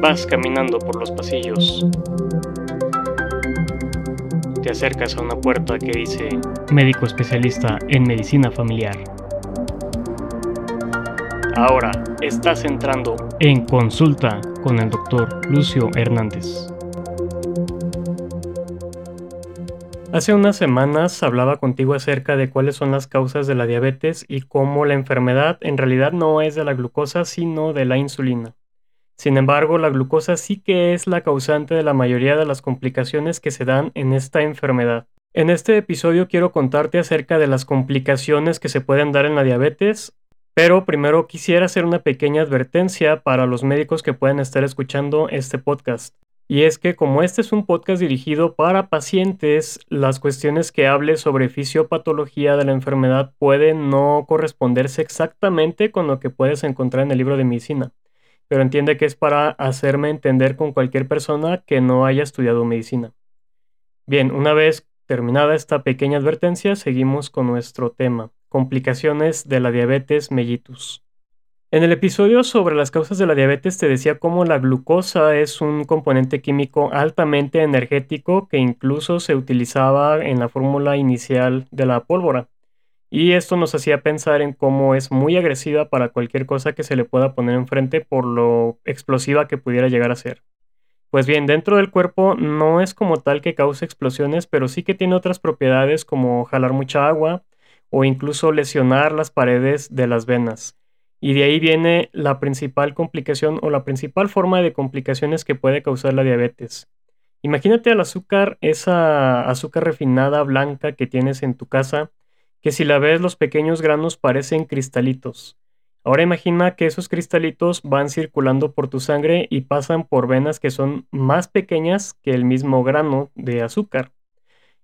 Vas caminando por los pasillos. Te acercas a una puerta que dice Médico especialista en medicina familiar. Ahora estás entrando en consulta con el doctor Lucio Hernández. Hace unas semanas hablaba contigo acerca de cuáles son las causas de la diabetes y cómo la enfermedad en realidad no es de la glucosa sino de la insulina. Sin embargo, la glucosa sí que es la causante de la mayoría de las complicaciones que se dan en esta enfermedad. En este episodio quiero contarte acerca de las complicaciones que se pueden dar en la diabetes, pero primero quisiera hacer una pequeña advertencia para los médicos que pueden estar escuchando este podcast. Y es que como este es un podcast dirigido para pacientes, las cuestiones que hable sobre fisiopatología de la enfermedad pueden no corresponderse exactamente con lo que puedes encontrar en el libro de medicina. Pero entiende que es para hacerme entender con cualquier persona que no haya estudiado medicina. Bien, una vez terminada esta pequeña advertencia, seguimos con nuestro tema, complicaciones de la diabetes mellitus. En el episodio sobre las causas de la diabetes te decía cómo la glucosa es un componente químico altamente energético que incluso se utilizaba en la fórmula inicial de la pólvora. Y esto nos hacía pensar en cómo es muy agresiva para cualquier cosa que se le pueda poner enfrente por lo explosiva que pudiera llegar a ser. Pues bien, dentro del cuerpo no es como tal que cause explosiones, pero sí que tiene otras propiedades como jalar mucha agua o incluso lesionar las paredes de las venas. Y de ahí viene la principal complicación o la principal forma de complicaciones que puede causar la diabetes. Imagínate al azúcar, esa azúcar refinada blanca que tienes en tu casa, que si la ves los pequeños granos parecen cristalitos. Ahora imagina que esos cristalitos van circulando por tu sangre y pasan por venas que son más pequeñas que el mismo grano de azúcar.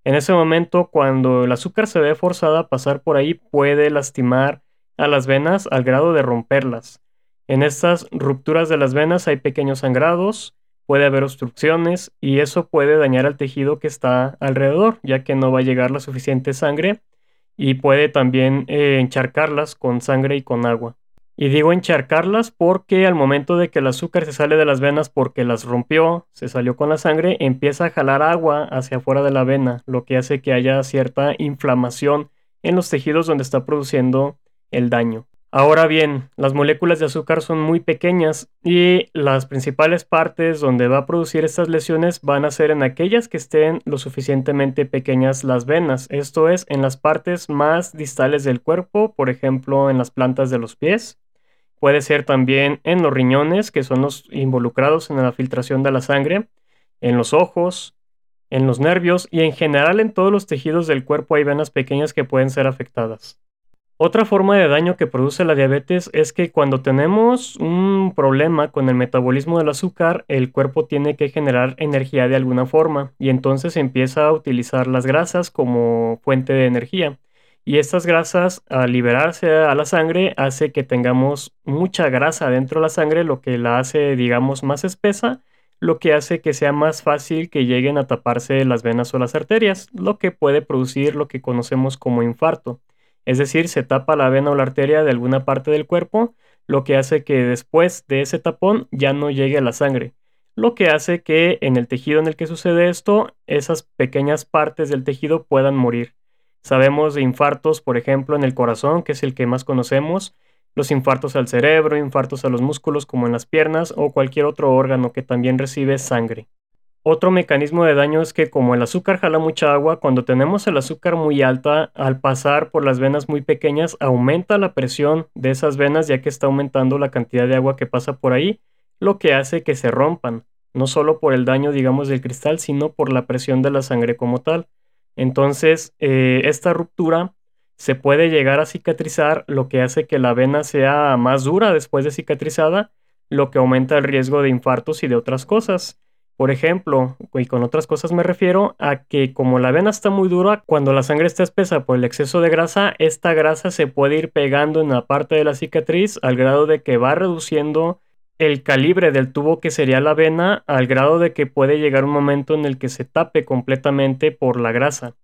En ese momento, cuando el azúcar se ve forzada a pasar por ahí, puede lastimar a las venas al grado de romperlas. En estas rupturas de las venas hay pequeños sangrados, puede haber obstrucciones y eso puede dañar al tejido que está alrededor, ya que no va a llegar la suficiente sangre y puede también eh, encharcarlas con sangre y con agua. Y digo encharcarlas porque al momento de que el azúcar se sale de las venas porque las rompió, se salió con la sangre, empieza a jalar agua hacia afuera de la vena, lo que hace que haya cierta inflamación en los tejidos donde está produciendo el daño. Ahora bien, las moléculas de azúcar son muy pequeñas y las principales partes donde va a producir estas lesiones van a ser en aquellas que estén lo suficientemente pequeñas las venas, esto es, en las partes más distales del cuerpo, por ejemplo, en las plantas de los pies. Puede ser también en los riñones, que son los involucrados en la filtración de la sangre, en los ojos, en los nervios y en general en todos los tejidos del cuerpo hay venas pequeñas que pueden ser afectadas. Otra forma de daño que produce la diabetes es que cuando tenemos un problema con el metabolismo del azúcar, el cuerpo tiene que generar energía de alguna forma y entonces empieza a utilizar las grasas como fuente de energía. Y estas grasas, al liberarse a la sangre, hace que tengamos mucha grasa dentro de la sangre, lo que la hace, digamos, más espesa, lo que hace que sea más fácil que lleguen a taparse las venas o las arterias, lo que puede producir lo que conocemos como infarto. Es decir, se tapa la vena o la arteria de alguna parte del cuerpo, lo que hace que después de ese tapón ya no llegue a la sangre. Lo que hace que en el tejido en el que sucede esto, esas pequeñas partes del tejido puedan morir. Sabemos de infartos, por ejemplo, en el corazón, que es el que más conocemos, los infartos al cerebro, infartos a los músculos como en las piernas o cualquier otro órgano que también recibe sangre. Otro mecanismo de daño es que como el azúcar jala mucha agua, cuando tenemos el azúcar muy alta, al pasar por las venas muy pequeñas, aumenta la presión de esas venas ya que está aumentando la cantidad de agua que pasa por ahí, lo que hace que se rompan, no solo por el daño, digamos, del cristal, sino por la presión de la sangre como tal. Entonces, eh, esta ruptura se puede llegar a cicatrizar, lo que hace que la vena sea más dura después de cicatrizada, lo que aumenta el riesgo de infartos y de otras cosas. Por ejemplo, y con otras cosas me refiero a que como la vena está muy dura, cuando la sangre está espesa por el exceso de grasa, esta grasa se puede ir pegando en la parte de la cicatriz al grado de que va reduciendo el calibre del tubo que sería la vena al grado de que puede llegar un momento en el que se tape completamente por la grasa.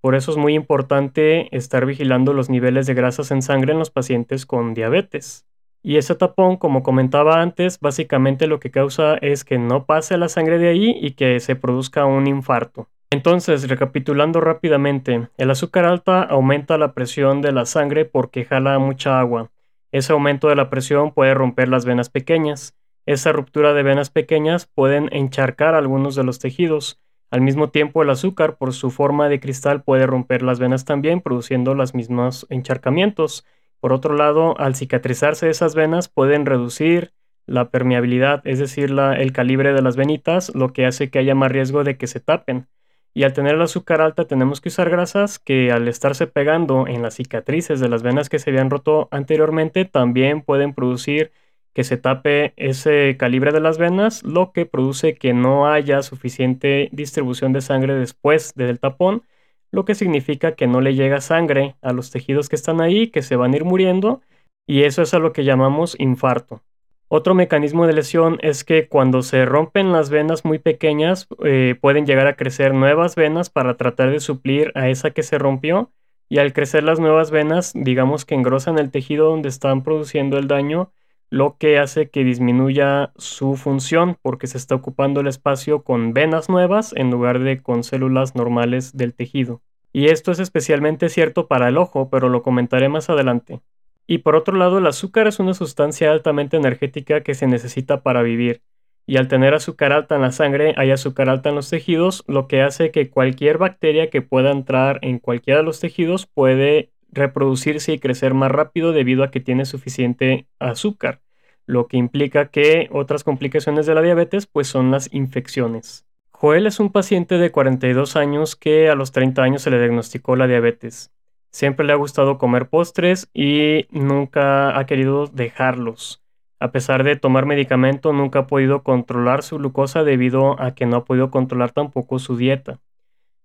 Por eso es muy importante estar vigilando los niveles de grasas en sangre en los pacientes con diabetes. Y ese tapón, como comentaba antes, básicamente lo que causa es que no pase la sangre de ahí y que se produzca un infarto. Entonces, recapitulando rápidamente, el azúcar alta aumenta la presión de la sangre porque jala mucha agua. Ese aumento de la presión puede romper las venas pequeñas. Esa ruptura de venas pequeñas pueden encharcar algunos de los tejidos. Al mismo tiempo, el azúcar, por su forma de cristal, puede romper las venas también, produciendo los mismos encharcamientos. Por otro lado, al cicatrizarse esas venas, pueden reducir la permeabilidad, es decir, el calibre de las venitas, lo que hace que haya más riesgo de que se tapen. Y al tener el azúcar alta tenemos que usar grasas que al estarse pegando en las cicatrices de las venas que se habían roto anteriormente también pueden producir que se tape ese calibre de las venas, lo que produce que no haya suficiente distribución de sangre después del tapón, lo que significa que no le llega sangre a los tejidos que están ahí, que se van a ir muriendo, y eso es a lo que llamamos infarto. Otro mecanismo de lesión es que cuando se rompen las venas muy pequeñas, eh, pueden llegar a crecer nuevas venas para tratar de suplir a esa que se rompió. Y al crecer las nuevas venas, digamos que engrosan el tejido donde están produciendo el daño, lo que hace que disminuya su función porque se está ocupando el espacio con venas nuevas en lugar de con células normales del tejido. Y esto es especialmente cierto para el ojo, pero lo comentaré más adelante. Y por otro lado, el azúcar es una sustancia altamente energética que se necesita para vivir. Y al tener azúcar alta en la sangre, hay azúcar alta en los tejidos, lo que hace que cualquier bacteria que pueda entrar en cualquiera de los tejidos puede reproducirse y crecer más rápido debido a que tiene suficiente azúcar, lo que implica que otras complicaciones de la diabetes pues son las infecciones. Joel es un paciente de 42 años que a los 30 años se le diagnosticó la diabetes. Siempre le ha gustado comer postres y nunca ha querido dejarlos. A pesar de tomar medicamento, nunca ha podido controlar su glucosa debido a que no ha podido controlar tampoco su dieta.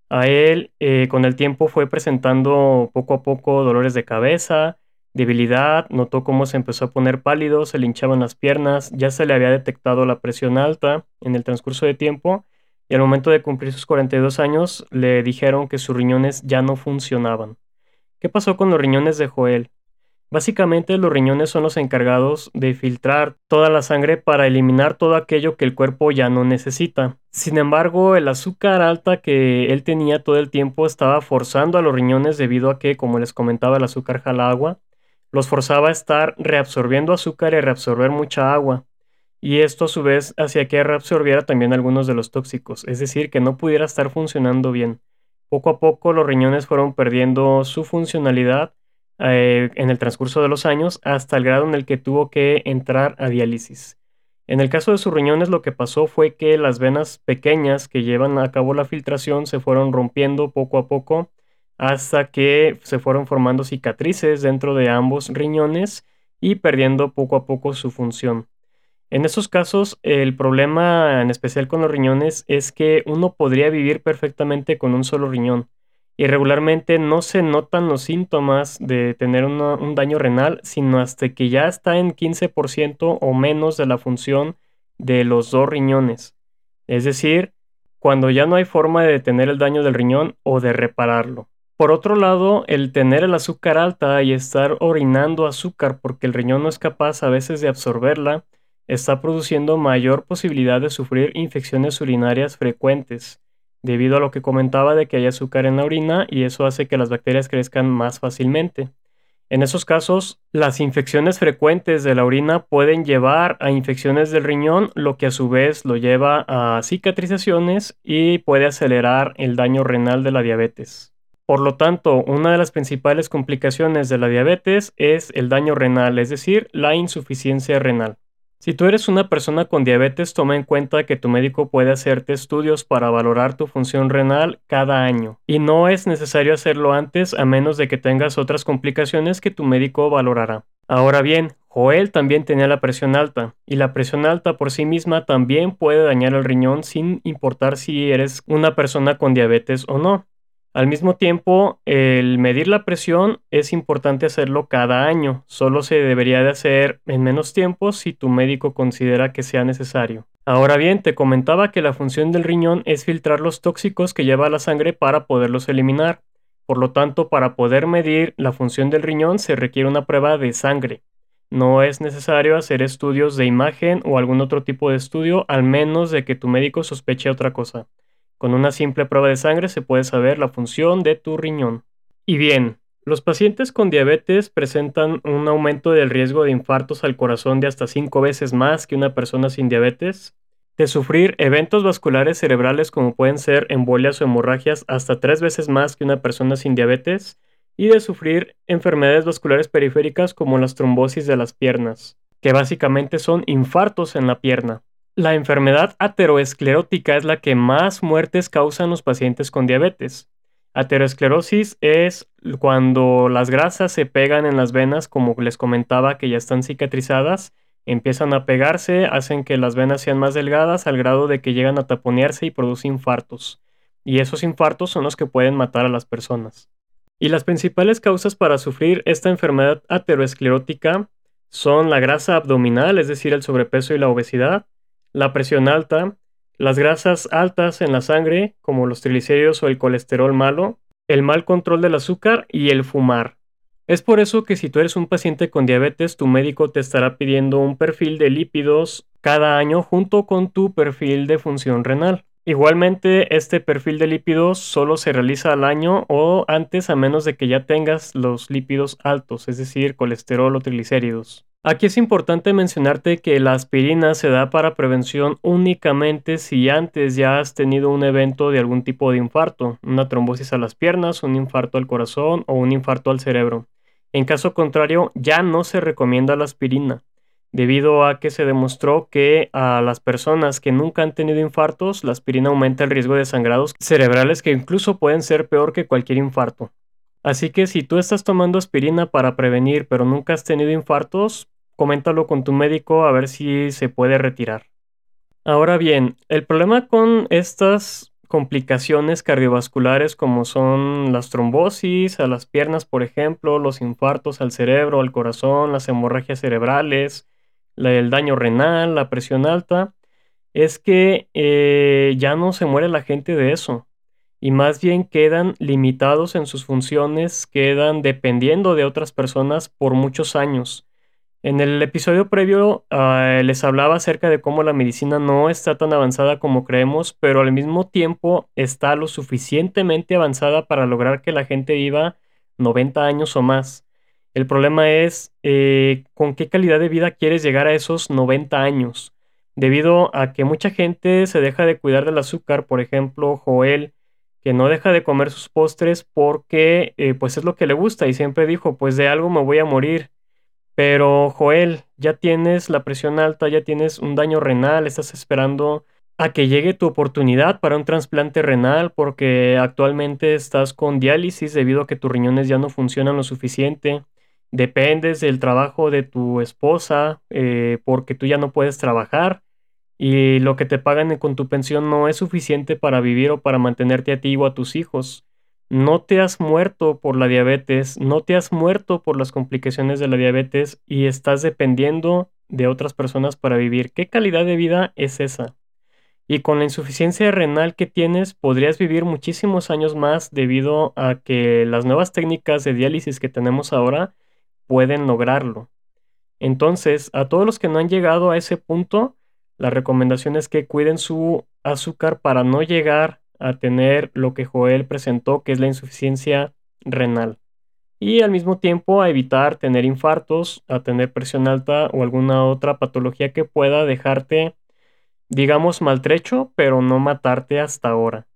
A él, eh, con el tiempo, fue presentando poco a poco dolores de cabeza, debilidad, notó cómo se empezó a poner pálido, se le hinchaban las piernas, ya se le había detectado la presión alta en el transcurso de tiempo y al momento de cumplir sus 42 años le dijeron que sus riñones ya no funcionaban. ¿Qué pasó con los riñones de Joel? Básicamente los riñones son los encargados de filtrar toda la sangre para eliminar todo aquello que el cuerpo ya no necesita. Sin embargo, el azúcar alta que él tenía todo el tiempo estaba forzando a los riñones debido a que, como les comentaba, el azúcar jala agua, los forzaba a estar reabsorbiendo azúcar y reabsorber mucha agua. Y esto a su vez hacía que reabsorbiera también algunos de los tóxicos, es decir, que no pudiera estar funcionando bien. Poco a poco los riñones fueron perdiendo su funcionalidad eh, en el transcurso de los años hasta el grado en el que tuvo que entrar a diálisis. En el caso de sus riñones lo que pasó fue que las venas pequeñas que llevan a cabo la filtración se fueron rompiendo poco a poco hasta que se fueron formando cicatrices dentro de ambos riñones y perdiendo poco a poco su función. En esos casos, el problema en especial con los riñones es que uno podría vivir perfectamente con un solo riñón y regularmente no se notan los síntomas de tener un daño renal, sino hasta que ya está en 15% o menos de la función de los dos riñones. Es decir, cuando ya no hay forma de detener el daño del riñón o de repararlo. Por otro lado, el tener el azúcar alta y estar orinando azúcar porque el riñón no es capaz a veces de absorberla, está produciendo mayor posibilidad de sufrir infecciones urinarias frecuentes, debido a lo que comentaba de que hay azúcar en la orina y eso hace que las bacterias crezcan más fácilmente. En esos casos, las infecciones frecuentes de la orina pueden llevar a infecciones del riñón, lo que a su vez lo lleva a cicatrizaciones y puede acelerar el daño renal de la diabetes. Por lo tanto, una de las principales complicaciones de la diabetes es el daño renal, es decir, la insuficiencia renal. Si tú eres una persona con diabetes, toma en cuenta que tu médico puede hacerte estudios para valorar tu función renal cada año. Y no es necesario hacerlo antes a menos de que tengas otras complicaciones que tu médico valorará. Ahora bien, Joel también tenía la presión alta, y la presión alta por sí misma también puede dañar el riñón sin importar si eres una persona con diabetes o no. Al mismo tiempo, el medir la presión es importante hacerlo cada año. Solo se debería de hacer en menos tiempo si tu médico considera que sea necesario. Ahora bien, te comentaba que la función del riñón es filtrar los tóxicos que lleva la sangre para poderlos eliminar. Por lo tanto, para poder medir la función del riñón se requiere una prueba de sangre. No es necesario hacer estudios de imagen o algún otro tipo de estudio, al menos de que tu médico sospeche otra cosa. Con una simple prueba de sangre se puede saber la función de tu riñón. Y bien, los pacientes con diabetes presentan un aumento del riesgo de infartos al corazón de hasta 5 veces más que una persona sin diabetes, de sufrir eventos vasculares cerebrales como pueden ser embolias o hemorragias hasta 3 veces más que una persona sin diabetes, y de sufrir enfermedades vasculares periféricas como las trombosis de las piernas, que básicamente son infartos en la pierna. La enfermedad ateroesclerótica es la que más muertes causan los pacientes con diabetes. Aterosclerosis es cuando las grasas se pegan en las venas, como les comentaba, que ya están cicatrizadas, empiezan a pegarse, hacen que las venas sean más delgadas al grado de que llegan a taponearse y producen infartos. Y esos infartos son los que pueden matar a las personas. Y las principales causas para sufrir esta enfermedad aterosclerótica son la grasa abdominal, es decir, el sobrepeso y la obesidad, la presión alta, las grasas altas en la sangre, como los triglicéridos o el colesterol malo, el mal control del azúcar y el fumar. Es por eso que si tú eres un paciente con diabetes, tu médico te estará pidiendo un perfil de lípidos cada año junto con tu perfil de función renal. Igualmente, este perfil de lípidos solo se realiza al año o antes a menos de que ya tengas los lípidos altos, es decir, colesterol o triglicéridos. Aquí es importante mencionarte que la aspirina se da para prevención únicamente si antes ya has tenido un evento de algún tipo de infarto, una trombosis a las piernas, un infarto al corazón o un infarto al cerebro. En caso contrario, ya no se recomienda la aspirina, debido a que se demostró que a las personas que nunca han tenido infartos, la aspirina aumenta el riesgo de sangrados cerebrales que incluso pueden ser peor que cualquier infarto. Así que si tú estás tomando aspirina para prevenir pero nunca has tenido infartos, coméntalo con tu médico a ver si se puede retirar. Ahora bien, el problema con estas complicaciones cardiovasculares como son las trombosis a las piernas, por ejemplo, los infartos al cerebro, al corazón, las hemorragias cerebrales, el daño renal, la presión alta, es que eh, ya no se muere la gente de eso y más bien quedan limitados en sus funciones, quedan dependiendo de otras personas por muchos años. En el episodio previo ah, les hablaba acerca de cómo la medicina no está tan avanzada como creemos, pero al mismo tiempo está lo suficientemente avanzada para lograr que la gente viva 90 años o más. El problema es eh, con qué calidad de vida quieres llegar a esos 90 años. Debido a que mucha gente se deja de cuidar del azúcar, por ejemplo, Joel, que no deja de comer sus postres porque eh, pues es lo que le gusta y siempre dijo, pues de algo me voy a morir pero Joel, ya tienes la presión alta, ya tienes un daño renal, estás esperando a que llegue tu oportunidad para un trasplante renal porque actualmente estás con diálisis debido a que tus riñones ya no funcionan lo suficiente. Dependes del trabajo de tu esposa eh, porque tú ya no puedes trabajar y lo que te pagan con tu pensión no es suficiente para vivir o para mantenerte a ti o a tus hijos no te has muerto por la diabetes, no te has muerto por las complicaciones de la diabetes y estás dependiendo de otras personas para vivir. ¿Qué calidad de vida es esa? Y con la insuficiencia renal que tienes, podrías vivir muchísimos años más debido a que las nuevas técnicas de diálisis que tenemos ahora pueden lograrlo. Entonces, a todos los que no han llegado a ese punto, la recomendación es que cuiden su azúcar para no llegar a tener lo que Joel presentó, que es la insuficiencia renal. Y al mismo tiempo a evitar tener infartos, a tener presión alta o alguna otra patología que pueda dejarte, digamos, maltrecho, pero no matarte hasta ahora.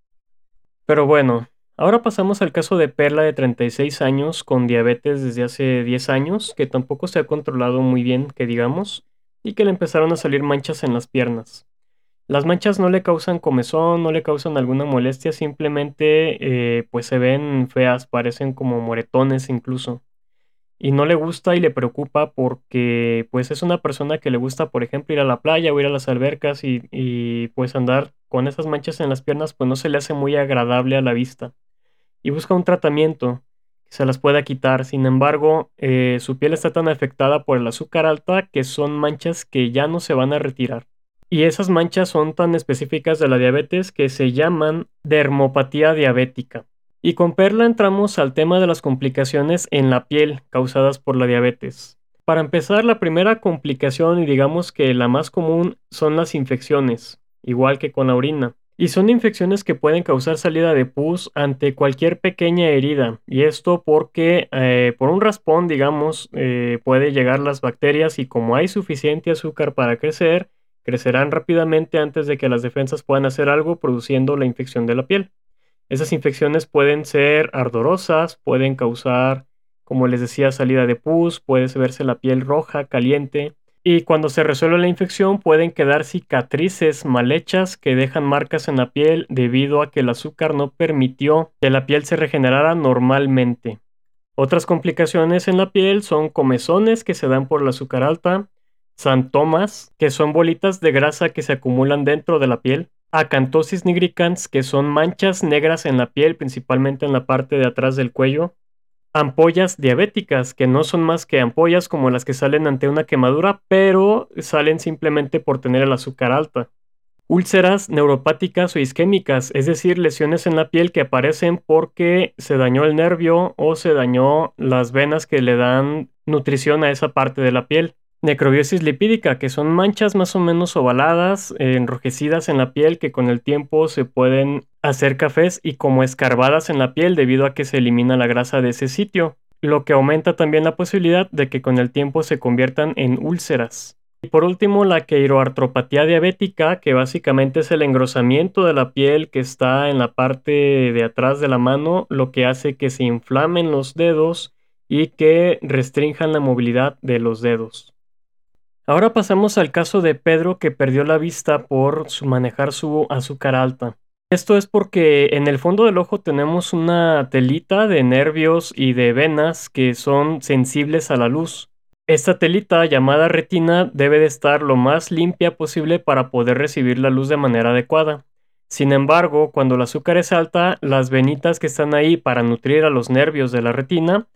Pero bueno, ahora pasamos al caso de Perla de 36 años con diabetes desde hace 10 años, que tampoco se ha controlado muy bien, que digamos, y que le empezaron a salir manchas en las piernas. Las manchas no le causan comezón, no le causan alguna molestia, simplemente eh, pues se ven feas, parecen como moretones incluso. Y no le gusta y le preocupa porque pues es una persona que le gusta, por ejemplo, ir a la playa o ir a las albercas y, y pues andar con esas manchas en las piernas pues no se le hace muy agradable a la vista. Y busca un tratamiento que se las pueda quitar. Sin embargo, eh, su piel está tan afectada por el azúcar alta que son manchas que ya no se van a retirar. Y esas manchas son tan específicas de la diabetes que se llaman dermopatía diabética. Y con Perla entramos al tema de las complicaciones en la piel causadas por la diabetes. Para empezar, la primera complicación y digamos que la más común son las infecciones, igual que con la orina. Y son infecciones que pueden causar salida de pus ante cualquier pequeña herida. Y esto porque eh, por un raspón, digamos, eh, puede llegar las bacterias y como hay suficiente azúcar para crecer, crecerán rápidamente antes de que las defensas puedan hacer algo produciendo la infección de la piel. Esas infecciones pueden ser ardorosas, pueden causar, como les decía, salida de pus, puede verse la piel roja, caliente, y cuando se resuelve la infección pueden quedar cicatrices mal hechas que dejan marcas en la piel debido a que el azúcar no permitió que la piel se regenerara normalmente. Otras complicaciones en la piel son comezones que se dan por el azúcar alta, santomas, que son bolitas de grasa que se acumulan dentro de la piel, acantosis nigricans, que son manchas negras en la piel, principalmente en la parte de atrás del cuello, ampollas diabéticas, que no son más que ampollas como las que salen ante una quemadura, pero salen simplemente por tener el azúcar alta. Úlceras neuropáticas o isquémicas, es decir, lesiones en la piel que aparecen porque se dañó el nervio o se dañó las venas que le dan nutrición a esa parte de la piel. Necrobiosis lipídica, que son manchas más o menos ovaladas, eh, enrojecidas en la piel que con el tiempo se pueden hacer cafés y como escarbadas en la piel debido a que se elimina la grasa de ese sitio, lo que aumenta también la posibilidad de que con el tiempo se conviertan en úlceras. Y por último, la queiroartropatía diabética, que básicamente es el engrosamiento de la piel que está en la parte de atrás de la mano, lo que hace que se inflamen los dedos y que restrinjan la movilidad de los dedos. Ahora pasamos al caso de Pedro que perdió la vista por su manejar su azúcar alta. Esto es porque en el fondo del ojo tenemos una telita de nervios y de venas que son sensibles a la luz. Esta telita llamada retina debe de estar lo más limpia posible para poder recibir la luz de manera adecuada. Sin embargo, cuando el azúcar es alta, las venitas que están ahí para nutrir a los nervios de la retina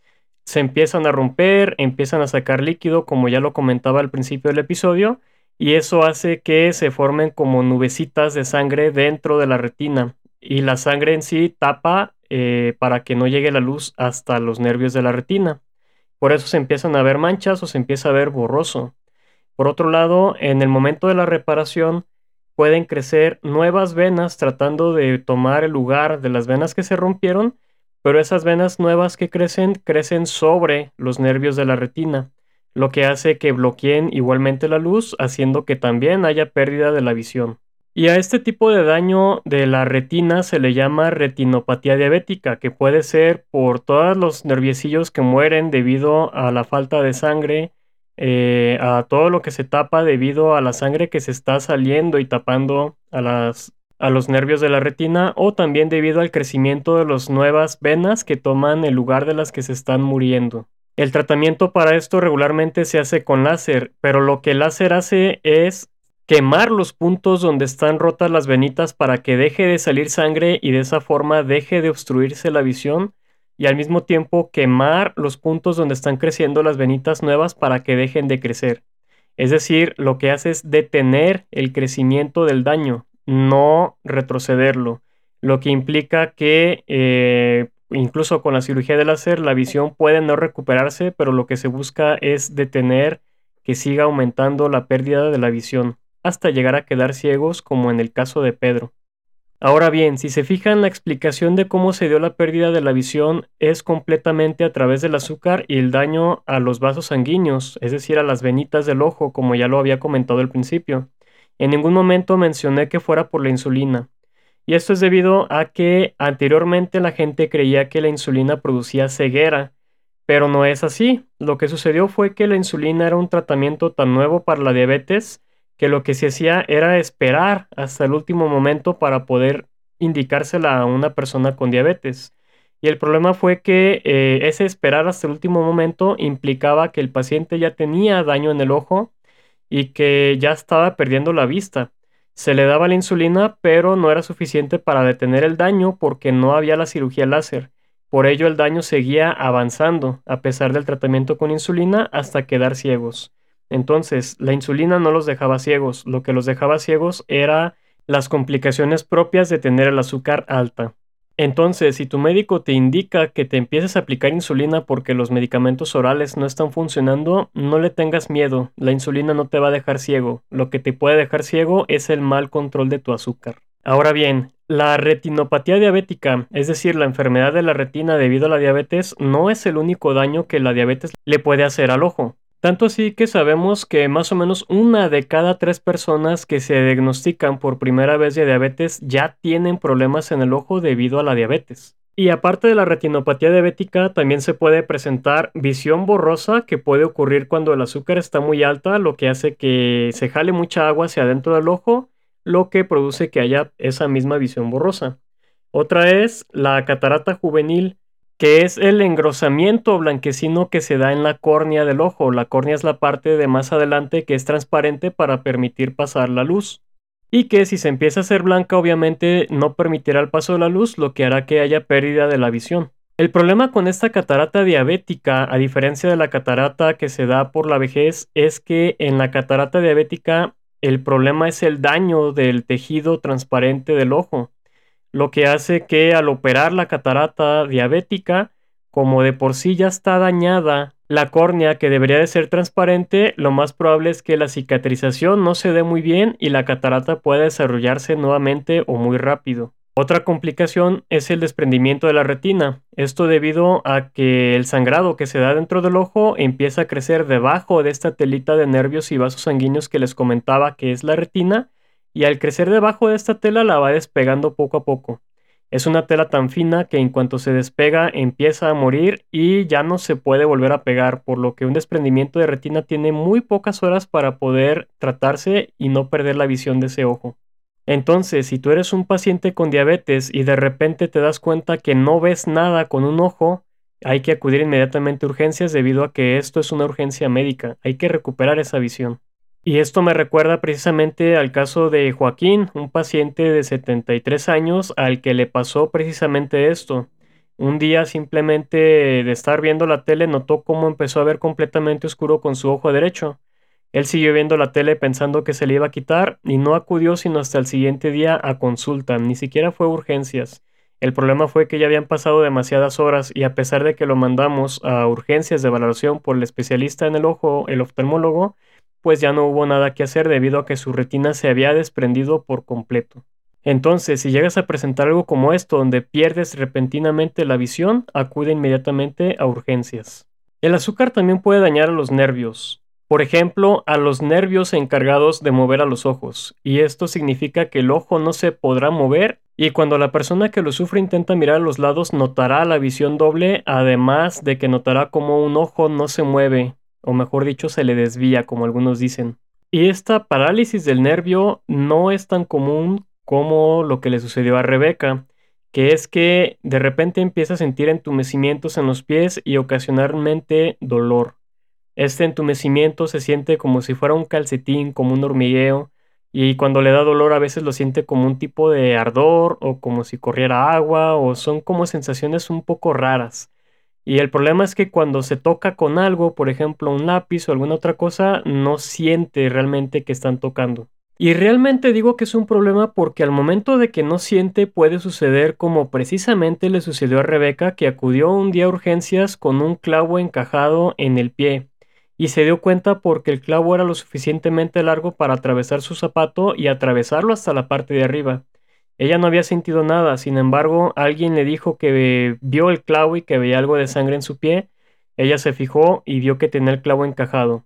se empiezan a romper, empiezan a sacar líquido, como ya lo comentaba al principio del episodio, y eso hace que se formen como nubecitas de sangre dentro de la retina. Y la sangre en sí tapa eh, para que no llegue la luz hasta los nervios de la retina. Por eso se empiezan a ver manchas o se empieza a ver borroso. Por otro lado, en el momento de la reparación, pueden crecer nuevas venas tratando de tomar el lugar de las venas que se rompieron pero esas venas nuevas que crecen crecen sobre los nervios de la retina, lo que hace que bloqueen igualmente la luz, haciendo que también haya pérdida de la visión. Y a este tipo de daño de la retina se le llama retinopatía diabética, que puede ser por todos los nerviecillos que mueren debido a la falta de sangre, eh, a todo lo que se tapa debido a la sangre que se está saliendo y tapando a las a los nervios de la retina o también debido al crecimiento de las nuevas venas que toman el lugar de las que se están muriendo. El tratamiento para esto regularmente se hace con láser, pero lo que el láser hace es quemar los puntos donde están rotas las venitas para que deje de salir sangre y de esa forma deje de obstruirse la visión y al mismo tiempo quemar los puntos donde están creciendo las venitas nuevas para que dejen de crecer. Es decir, lo que hace es detener el crecimiento del daño, no retrocederlo, lo que implica que eh, incluso con la cirugía de láser la visión puede no recuperarse, pero lo que se busca es detener que siga aumentando la pérdida de la visión, hasta llegar a quedar ciegos como en el caso de Pedro. Ahora bien, si se fijan, la explicación de cómo se dio la pérdida de la visión es completamente a través del azúcar y el daño a los vasos sanguíneos, es decir, a las venitas del ojo, como ya lo había comentado al principio. En ningún momento mencioné que fuera por la insulina. Y esto es debido a que anteriormente la gente creía que la insulina producía ceguera, pero no es así. Lo que sucedió fue que la insulina era un tratamiento tan nuevo para la diabetes que lo que se hacía era esperar hasta el último momento para poder indicársela a una persona con diabetes. Y el problema fue que eh, ese esperar hasta el último momento implicaba que el paciente ya tenía daño en el ojo y que ya estaba perdiendo la vista. Se le daba la insulina, pero no era suficiente para detener el daño porque no había la cirugía láser. Por ello el daño seguía avanzando, a pesar del tratamiento con insulina, hasta quedar ciegos. Entonces, la insulina no los dejaba ciegos, lo que los dejaba ciegos era las complicaciones propias de tener el azúcar alta. Entonces, si tu médico te indica que te empieces a aplicar insulina porque los medicamentos orales no están funcionando, no le tengas miedo, la insulina no te va a dejar ciego, lo que te puede dejar ciego es el mal control de tu azúcar. Ahora bien, la retinopatía diabética, es decir, la enfermedad de la retina debido a la diabetes, no es el único daño que la diabetes le puede hacer al ojo. Tanto así que sabemos que más o menos una de cada tres personas que se diagnostican por primera vez de diabetes ya tienen problemas en el ojo debido a la diabetes. Y aparte de la retinopatía diabética, también se puede presentar visión borrosa que puede ocurrir cuando el azúcar está muy alta, lo que hace que se jale mucha agua hacia adentro del ojo, lo que produce que haya esa misma visión borrosa. Otra es la catarata juvenil, que es el engrosamiento blanquecino que se da en la córnea del ojo. La córnea es la parte de más adelante que es transparente para permitir pasar la luz. Y que si se empieza a hacer blanca, obviamente no permitirá el paso de la luz, lo que hará que haya pérdida de la visión. El problema con esta catarata diabética, a diferencia de la catarata que se da por la vejez, es que en la catarata diabética el problema es el daño del tejido transparente del ojo lo que hace que al operar la catarata diabética, como de por sí ya está dañada la córnea que debería de ser transparente, lo más probable es que la cicatrización no se dé muy bien y la catarata pueda desarrollarse nuevamente o muy rápido. Otra complicación es el desprendimiento de la retina. Esto debido a que el sangrado que se da dentro del ojo empieza a crecer debajo de esta telita de nervios y vasos sanguíneos que les comentaba que es la retina y al crecer debajo de esta tela la va despegando poco a poco. Es una tela tan fina que en cuanto se despega empieza a morir y ya no se puede volver a pegar, por lo que un desprendimiento de retina tiene muy pocas horas para poder tratarse y no perder la visión de ese ojo. Entonces, si tú eres un paciente con diabetes y de repente te das cuenta que no ves nada con un ojo, hay que acudir inmediatamente a urgencias debido a que esto es una urgencia médica, hay que recuperar esa visión. Y esto me recuerda precisamente al caso de Joaquín, un paciente de 73 años al que le pasó precisamente esto. Un día simplemente de estar viendo la tele notó cómo empezó a ver completamente oscuro con su ojo derecho. Él siguió viendo la tele pensando que se le iba a quitar y no acudió sino hasta el siguiente día a consulta, ni siquiera fue a urgencias. El problema fue que ya habían pasado demasiadas horas y a pesar de que lo mandamos a urgencias de valoración por el especialista en el ojo, el oftalmólogo, pues ya no hubo nada que hacer debido a que su retina se había desprendido por completo. Entonces, si llegas a presentar algo como esto, donde pierdes repentinamente la visión, acude inmediatamente a urgencias. El azúcar también puede dañar a los nervios, por ejemplo, a los nervios encargados de mover a los ojos, y esto significa que el ojo no se podrá mover y cuando la persona que lo sufre intenta mirar a los lados notará la visión doble, además de que notará como un ojo no se mueve, o mejor dicho, se le desvía, como algunos dicen. Y esta parálisis del nervio no es tan común como lo que le sucedió a Rebeca, que es que de repente empieza a sentir entumecimientos en los pies y ocasionalmente dolor. Este entumecimiento se siente como si fuera un calcetín, como un hormigueo, y cuando le da dolor a veces lo siente como un tipo de ardor o como si corriera agua o son como sensaciones un poco raras. Y el problema es que cuando se toca con algo, por ejemplo un lápiz o alguna otra cosa, no siente realmente que están tocando. Y realmente digo que es un problema porque al momento de que no siente puede suceder como precisamente le sucedió a Rebeca que acudió un día a urgencias con un clavo encajado en el pie y se dio cuenta porque el clavo era lo suficientemente largo para atravesar su zapato y atravesarlo hasta la parte de arriba. Ella no había sentido nada, sin embargo, alguien le dijo que vio el clavo y que veía algo de sangre en su pie. Ella se fijó y vio que tenía el clavo encajado.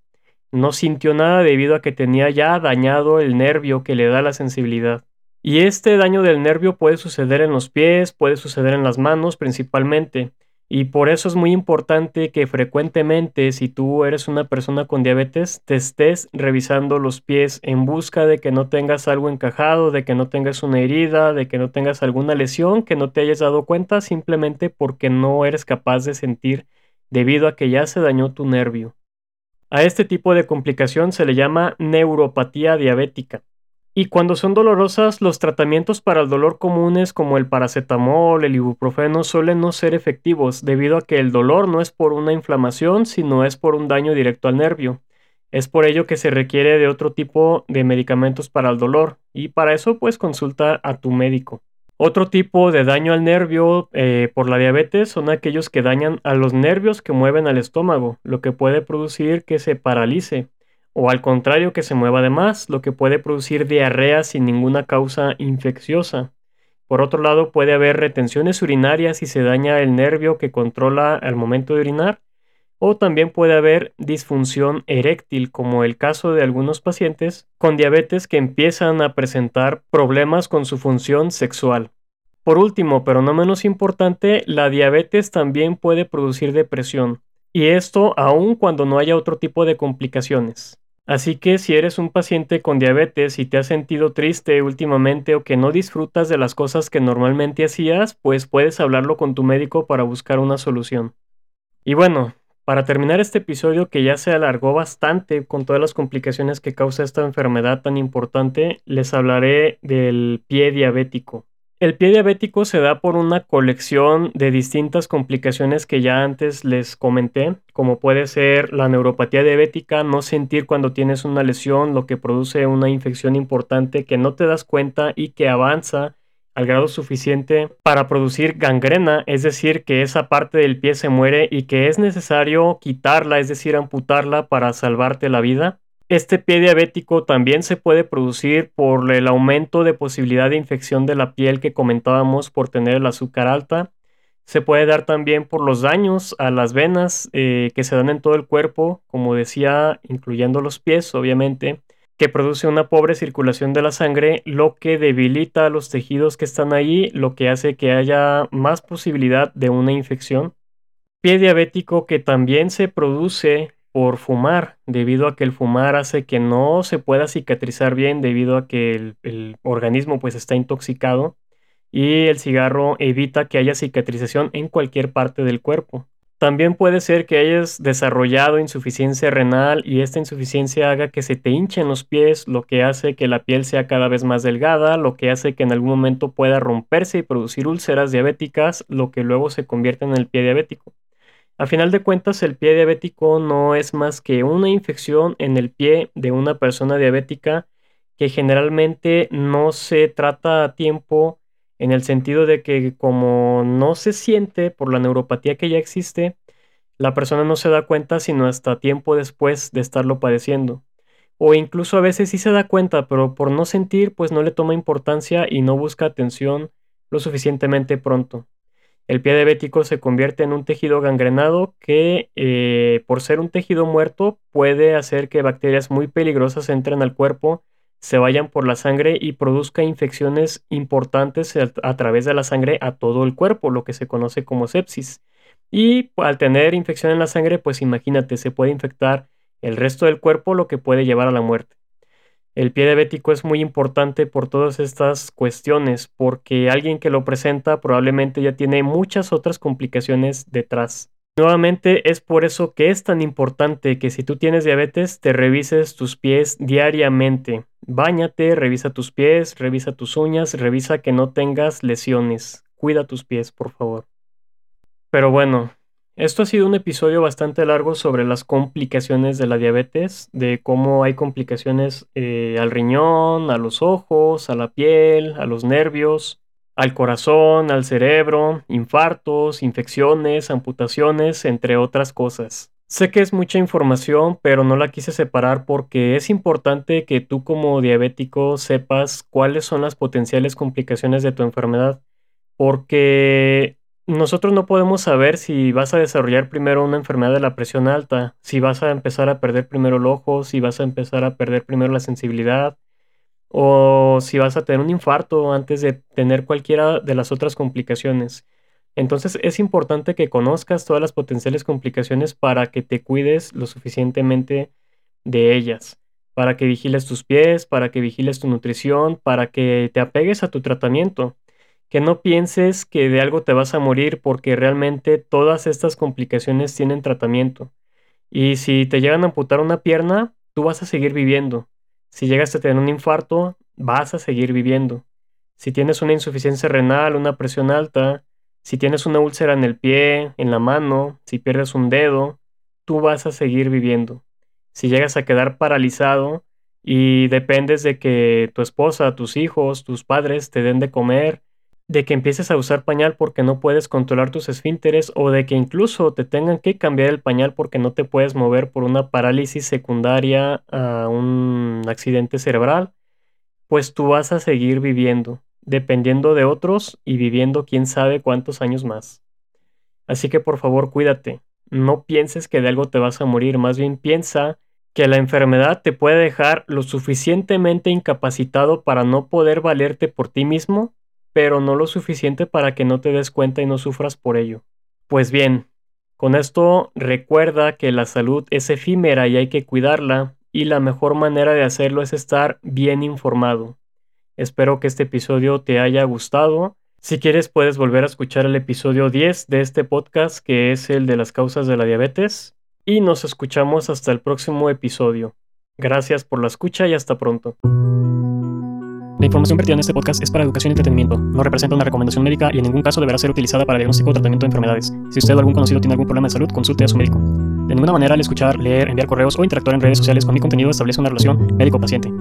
No sintió nada debido a que tenía ya dañado el nervio que le da la sensibilidad. Y este daño del nervio puede suceder en los pies, puede suceder en las manos principalmente. Y por eso es muy importante que frecuentemente, si tú eres una persona con diabetes, te estés revisando los pies en busca de que no tengas algo encajado, de que no tengas una herida, de que no tengas alguna lesión que no te hayas dado cuenta simplemente porque no eres capaz de sentir debido a que ya se dañó tu nervio. A este tipo de complicación se le llama neuropatía diabética. Y cuando son dolorosas, los tratamientos para el dolor comunes como el paracetamol, el ibuprofeno suelen no ser efectivos debido a que el dolor no es por una inflamación, sino es por un daño directo al nervio. Es por ello que se requiere de otro tipo de medicamentos para el dolor y para eso pues consulta a tu médico. Otro tipo de daño al nervio eh, por la diabetes son aquellos que dañan a los nervios que mueven al estómago, lo que puede producir que se paralice, o al contrario que se mueva de más, lo que puede producir diarrea sin ninguna causa infecciosa. Por otro lado, puede haber retenciones urinarias si se daña el nervio que controla al momento de orinar, o también puede haber disfunción eréctil, como el caso de algunos pacientes con diabetes que empiezan a presentar problemas con su función sexual. Por último, pero no menos importante, la diabetes también puede producir depresión, y esto aun cuando no haya otro tipo de complicaciones. Así que si eres un paciente con diabetes y te has sentido triste últimamente o que no disfrutas de las cosas que normalmente hacías, pues puedes hablarlo con tu médico para buscar una solución. Y bueno, para terminar este episodio que ya se alargó bastante con todas las complicaciones que causa esta enfermedad tan importante, les hablaré del pie diabético. El pie diabético se da por una colección de distintas complicaciones que ya antes les comenté, como puede ser la neuropatía diabética, no sentir cuando tienes una lesión, lo que produce una infección importante que no te das cuenta y que avanza al grado suficiente para producir gangrena, es decir, que esa parte del pie se muere y que es necesario quitarla, es decir, amputarla para salvarte la vida. Este pie diabético también se puede producir por el aumento de posibilidad de infección de la piel que comentábamos por tener el azúcar alta. Se puede dar también por los daños a las venas eh, que se dan en todo el cuerpo, como decía, incluyendo los pies, obviamente que produce una pobre circulación de la sangre, lo que debilita los tejidos que están ahí, lo que hace que haya más posibilidad de una infección. Pie diabético que también se produce por fumar, debido a que el fumar hace que no se pueda cicatrizar bien debido a que el, el organismo pues está intoxicado y el cigarro evita que haya cicatrización en cualquier parte del cuerpo. También puede ser que hayas desarrollado insuficiencia renal y esta insuficiencia haga que se te hinchen los pies, lo que hace que la piel sea cada vez más delgada, lo que hace que en algún momento pueda romperse y producir úlceras diabéticas, lo que luego se convierte en el pie diabético. A final de cuentas, el pie diabético no es más que una infección en el pie de una persona diabética que generalmente no se trata a tiempo en el sentido de que como no se siente por la neuropatía que ya existe, la persona no se da cuenta sino hasta tiempo después de estarlo padeciendo. O incluso a veces sí se da cuenta, pero por no sentir, pues no le toma importancia y no busca atención lo suficientemente pronto. El pie diabético se convierte en un tejido gangrenado que, eh, por ser un tejido muerto, puede hacer que bacterias muy peligrosas entren al cuerpo se vayan por la sangre y produzca infecciones importantes a, través de la sangre a todo el cuerpo, lo que se conoce como sepsis. Y al tener infección en la sangre, pues imagínate, se puede infectar el resto del cuerpo, lo que puede llevar a la muerte. El pie diabético es muy importante por todas estas cuestiones, porque alguien que lo presenta probablemente ya tiene muchas otras complicaciones detrás. Nuevamente es por eso que es tan importante que si tú tienes diabetes te revises tus pies diariamente. Báñate, revisa tus pies, revisa tus uñas, revisa que no tengas lesiones. Cuida tus pies, por favor. Pero bueno, esto ha sido un episodio bastante largo sobre las complicaciones de la diabetes, de cómo hay complicaciones eh, al riñón, a los ojos, a la piel, a los nervios, al corazón, al cerebro, infartos, infecciones, amputaciones, entre otras cosas. Sé que es mucha información, pero no la quise separar porque es importante que tú como diabético sepas cuáles son las potenciales complicaciones de tu enfermedad, porque nosotros no podemos saber si vas a desarrollar primero una enfermedad de la presión alta, si vas a empezar a perder primero el ojo, si vas a empezar a perder primero la sensibilidad, o si vas a tener un infarto antes de tener cualquiera de las otras complicaciones. Entonces es importante que conozcas todas las potenciales complicaciones para que te cuides lo suficientemente de ellas, para que vigiles tus pies, para que vigiles tu nutrición, para que te apegues a tu tratamiento, que no pienses que de algo te vas a morir porque realmente todas estas complicaciones tienen tratamiento. Y si te llegan a amputar una pierna, tú vas a seguir viviendo. Si llegas a tener un infarto, vas a seguir viviendo. Si tienes una insuficiencia renal, una presión alta, si tienes una úlcera en el pie, en la mano, si pierdes un dedo, tú vas a seguir viviendo. Si llegas a quedar paralizado y dependes de que tu esposa, tus hijos, tus padres te den de comer, de que empieces a usar pañal porque no puedes controlar tus esfínteres o de que incluso te tengan que cambiar el pañal porque no te puedes mover por una parálisis secundaria a un accidente cerebral, pues tú vas a seguir viviendo, dependiendo de otros y viviendo quién sabe cuántos años más. Así que por favor cuídate, no pienses que de algo te vas a morir, más bien piensa que la enfermedad te puede dejar lo suficientemente incapacitado para no poder valerte por ti mismo pero no lo suficiente para que no te des cuenta y no sufras por ello. Pues bien, con esto recuerda que la salud es efímera y hay que cuidarla, y la mejor manera de hacerlo es estar bien informado. Espero que este episodio te haya gustado. Si quieres puedes volver a escuchar el episodio 10 de este podcast que es el de las causas de la diabetes y nos escuchamos hasta el próximo episodio. Gracias por la escucha y hasta pronto. La información vertida en este podcast es para educación y entretenimiento. No representa una recomendación médica y en ningún caso deberá ser utilizada para diagnóstico o tratamiento de enfermedades. Si usted o algún conocido tiene algún problema de salud, consulte a su médico. De ninguna manera al escuchar, leer, enviar correos o interactuar en redes sociales con mi contenido establece una relación médico-paciente.